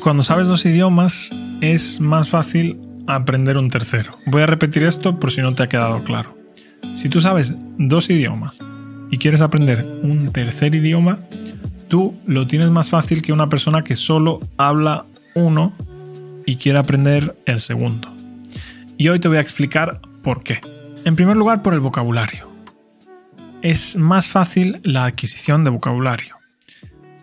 Cuando sabes dos idiomas es más fácil aprender un tercero. Voy a repetir esto por si no te ha quedado claro. Si tú sabes dos idiomas y quieres aprender un tercer idioma, tú lo tienes más fácil que una persona que solo habla uno y quiere aprender el segundo. Y hoy te voy a explicar por qué. En primer lugar, por el vocabulario. Es más fácil la adquisición de vocabulario.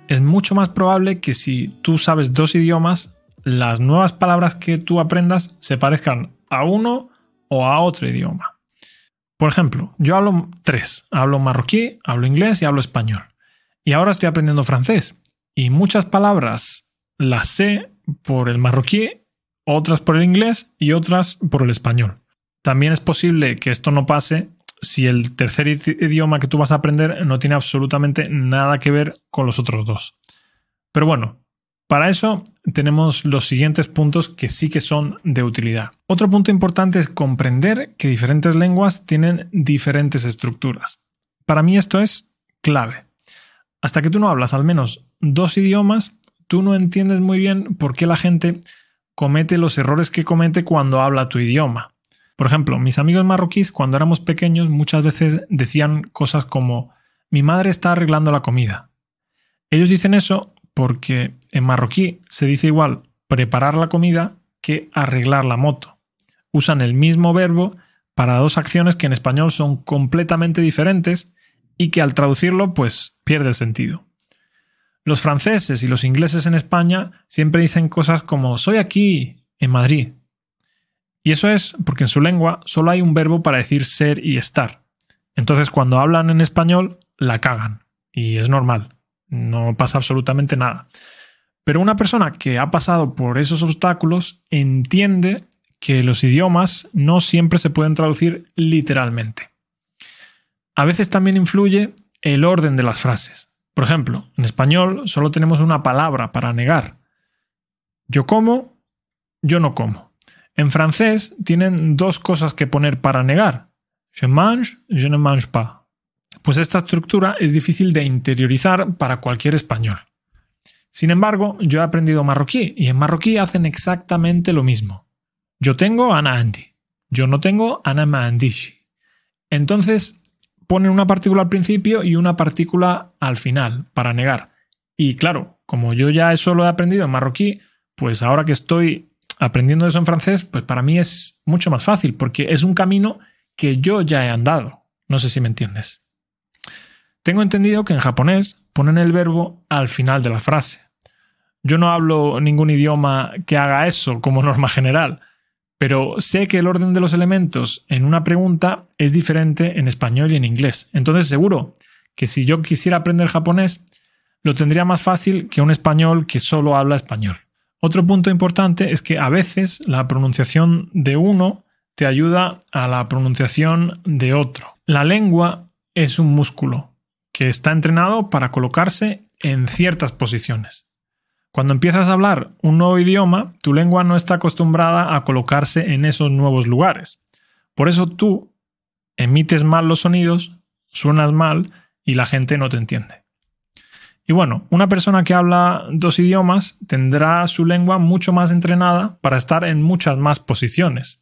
Es mucho más probable que si tú sabes dos idiomas, las nuevas palabras que tú aprendas se parezcan a uno o a otro idioma. Por ejemplo, yo hablo tres. Hablo marroquí, hablo inglés y hablo español. Y ahora estoy aprendiendo francés. Y muchas palabras las sé por el marroquí, otras por el inglés y otras por el español. También es posible que esto no pase si el tercer idioma que tú vas a aprender no tiene absolutamente nada que ver con los otros dos. Pero bueno, para eso tenemos los siguientes puntos que sí que son de utilidad. Otro punto importante es comprender que diferentes lenguas tienen diferentes estructuras. Para mí esto es clave. Hasta que tú no hablas al menos dos idiomas, tú no entiendes muy bien por qué la gente comete los errores que comete cuando habla tu idioma. Por ejemplo, mis amigos marroquíes cuando éramos pequeños muchas veces decían cosas como mi madre está arreglando la comida. Ellos dicen eso porque en marroquí se dice igual preparar la comida que arreglar la moto. Usan el mismo verbo para dos acciones que en español son completamente diferentes y que al traducirlo pues pierde el sentido. Los franceses y los ingleses en España siempre dicen cosas como soy aquí, en Madrid. Y eso es porque en su lengua solo hay un verbo para decir ser y estar. Entonces cuando hablan en español la cagan. Y es normal no pasa absolutamente nada. Pero una persona que ha pasado por esos obstáculos entiende que los idiomas no siempre se pueden traducir literalmente. A veces también influye el orden de las frases. Por ejemplo, en español solo tenemos una palabra para negar. Yo como, yo no como. En francés tienen dos cosas que poner para negar. Je mange, je ne mange pas pues esta estructura es difícil de interiorizar para cualquier español. Sin embargo, yo he aprendido marroquí y en marroquí hacen exactamente lo mismo. Yo tengo ana andi, yo no tengo ana maandishi. Entonces ponen una partícula al principio y una partícula al final para negar. Y claro, como yo ya eso lo he aprendido en marroquí, pues ahora que estoy aprendiendo eso en francés, pues para mí es mucho más fácil porque es un camino que yo ya he andado. No sé si me entiendes. Tengo entendido que en japonés ponen el verbo al final de la frase. Yo no hablo ningún idioma que haga eso como norma general, pero sé que el orden de los elementos en una pregunta es diferente en español y en inglés. Entonces seguro que si yo quisiera aprender japonés, lo tendría más fácil que un español que solo habla español. Otro punto importante es que a veces la pronunciación de uno te ayuda a la pronunciación de otro. La lengua es un músculo que está entrenado para colocarse en ciertas posiciones. Cuando empiezas a hablar un nuevo idioma, tu lengua no está acostumbrada a colocarse en esos nuevos lugares. Por eso tú emites mal los sonidos, suenas mal y la gente no te entiende. Y bueno, una persona que habla dos idiomas tendrá su lengua mucho más entrenada para estar en muchas más posiciones.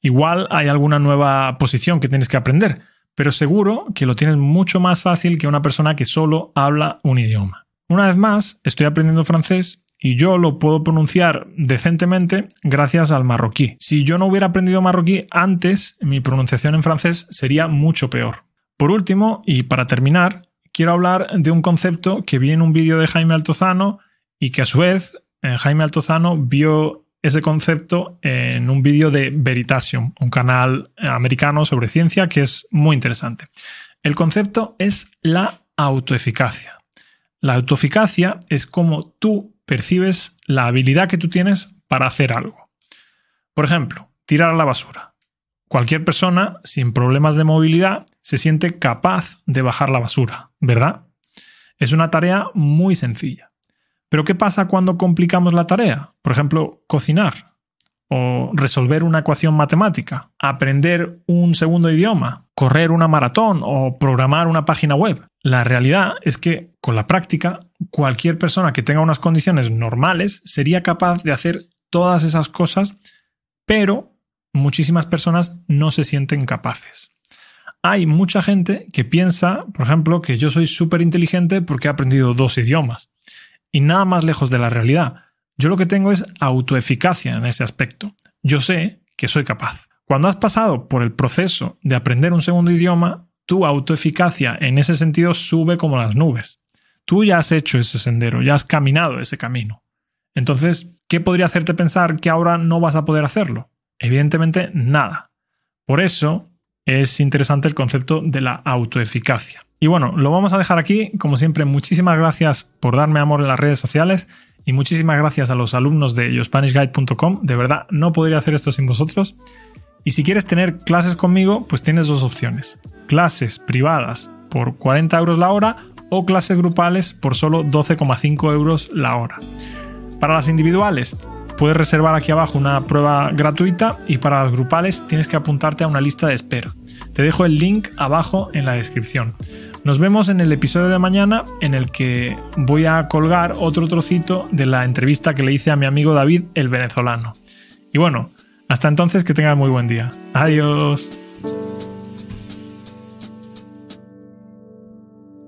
Igual hay alguna nueva posición que tienes que aprender, pero seguro que lo tienes mucho más fácil que una persona que solo habla un idioma. Una vez más, estoy aprendiendo francés y yo lo puedo pronunciar decentemente gracias al marroquí. Si yo no hubiera aprendido marroquí antes, mi pronunciación en francés sería mucho peor. Por último, y para terminar, quiero hablar de un concepto que vi en un vídeo de Jaime Altozano y que a su vez eh, Jaime Altozano vio ese concepto en un vídeo de Veritasium, un canal americano sobre ciencia que es muy interesante. El concepto es la autoeficacia. La autoeficacia es como tú percibes la habilidad que tú tienes para hacer algo. Por ejemplo, tirar a la basura. Cualquier persona sin problemas de movilidad se siente capaz de bajar la basura, ¿verdad? Es una tarea muy sencilla. Pero ¿qué pasa cuando complicamos la tarea? Por ejemplo, cocinar o resolver una ecuación matemática, aprender un segundo idioma, correr una maratón o programar una página web. La realidad es que con la práctica, cualquier persona que tenga unas condiciones normales sería capaz de hacer todas esas cosas, pero muchísimas personas no se sienten capaces. Hay mucha gente que piensa, por ejemplo, que yo soy súper inteligente porque he aprendido dos idiomas. Y nada más lejos de la realidad. Yo lo que tengo es autoeficacia en ese aspecto. Yo sé que soy capaz. Cuando has pasado por el proceso de aprender un segundo idioma, tu autoeficacia en ese sentido sube como las nubes. Tú ya has hecho ese sendero, ya has caminado ese camino. Entonces, ¿qué podría hacerte pensar que ahora no vas a poder hacerlo? Evidentemente, nada. Por eso es interesante el concepto de la autoeficacia. Y bueno, lo vamos a dejar aquí. Como siempre, muchísimas gracias por darme amor en las redes sociales y muchísimas gracias a los alumnos de YoSpanishGuide.com. De verdad, no podría hacer esto sin vosotros. Y si quieres tener clases conmigo, pues tienes dos opciones. Clases privadas por 40 euros la hora o clases grupales por solo 12,5 euros la hora. Para las individuales, puedes reservar aquí abajo una prueba gratuita y para las grupales tienes que apuntarte a una lista de espera. Te dejo el link abajo en la descripción. Nos vemos en el episodio de mañana en el que voy a colgar otro trocito de la entrevista que le hice a mi amigo David, el venezolano. Y bueno, hasta entonces que tengas muy buen día. Adiós.